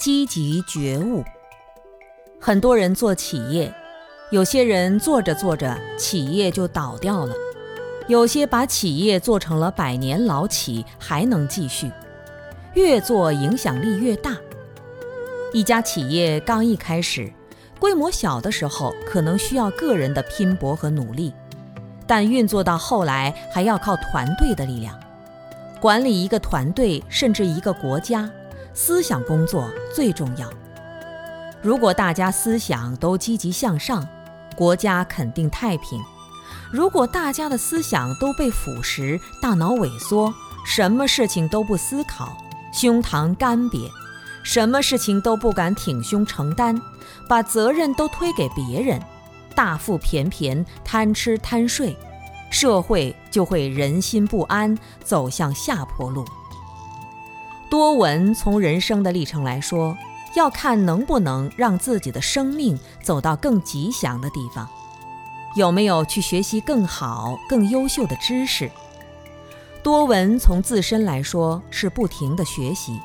积极觉悟。很多人做企业，有些人做着做着企业就倒掉了，有些把企业做成了百年老企，还能继续，越做影响力越大。一家企业刚一开始，规模小的时候，可能需要个人的拼搏和努力，但运作到后来还要靠团队的力量。管理一个团队，甚至一个国家，思想工作最重要。如果大家思想都积极向上，国家肯定太平；如果大家的思想都被腐蚀，大脑萎缩，什么事情都不思考，胸膛干瘪。什么事情都不敢挺胸承担，把责任都推给别人，大腹便便，贪吃贪睡，社会就会人心不安，走向下坡路。多闻从人生的历程来说，要看能不能让自己的生命走到更吉祥的地方，有没有去学习更好、更优秀的知识。多闻从自身来说，是不停的学习。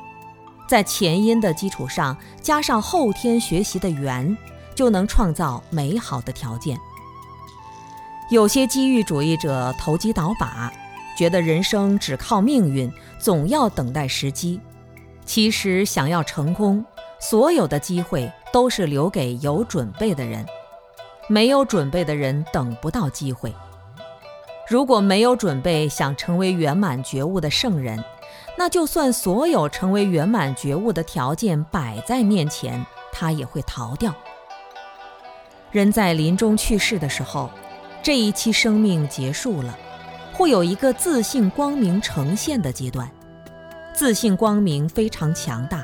在前因的基础上加上后天学习的缘，就能创造美好的条件。有些机遇主义者投机倒把，觉得人生只靠命运，总要等待时机。其实想要成功，所有的机会都是留给有准备的人，没有准备的人等不到机会。如果没有准备，想成为圆满觉悟的圣人。那就算所有成为圆满觉悟的条件摆在面前，他也会逃掉。人在临终去世的时候，这一期生命结束了，会有一个自信光明呈现的阶段。自信光明非常强大，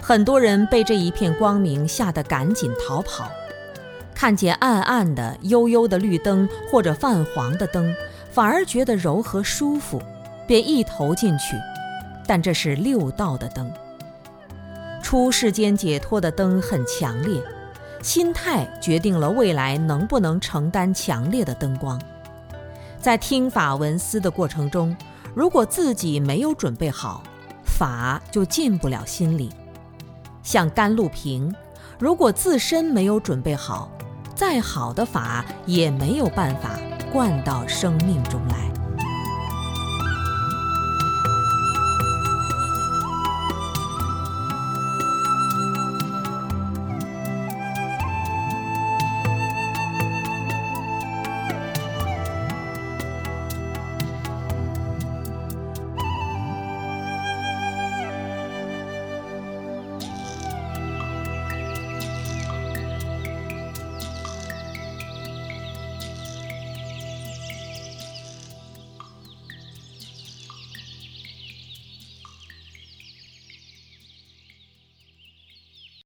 很多人被这一片光明吓得赶紧逃跑。看见暗暗的、幽幽的绿灯或者泛黄的灯，反而觉得柔和舒服，便一头进去。但这是六道的灯，出世间解脱的灯很强烈，心态决定了未来能不能承担强烈的灯光。在听法闻思的过程中，如果自己没有准备好，法就进不了心里，像甘露瓶，如果自身没有准备好，再好的法也没有办法灌到生命中来。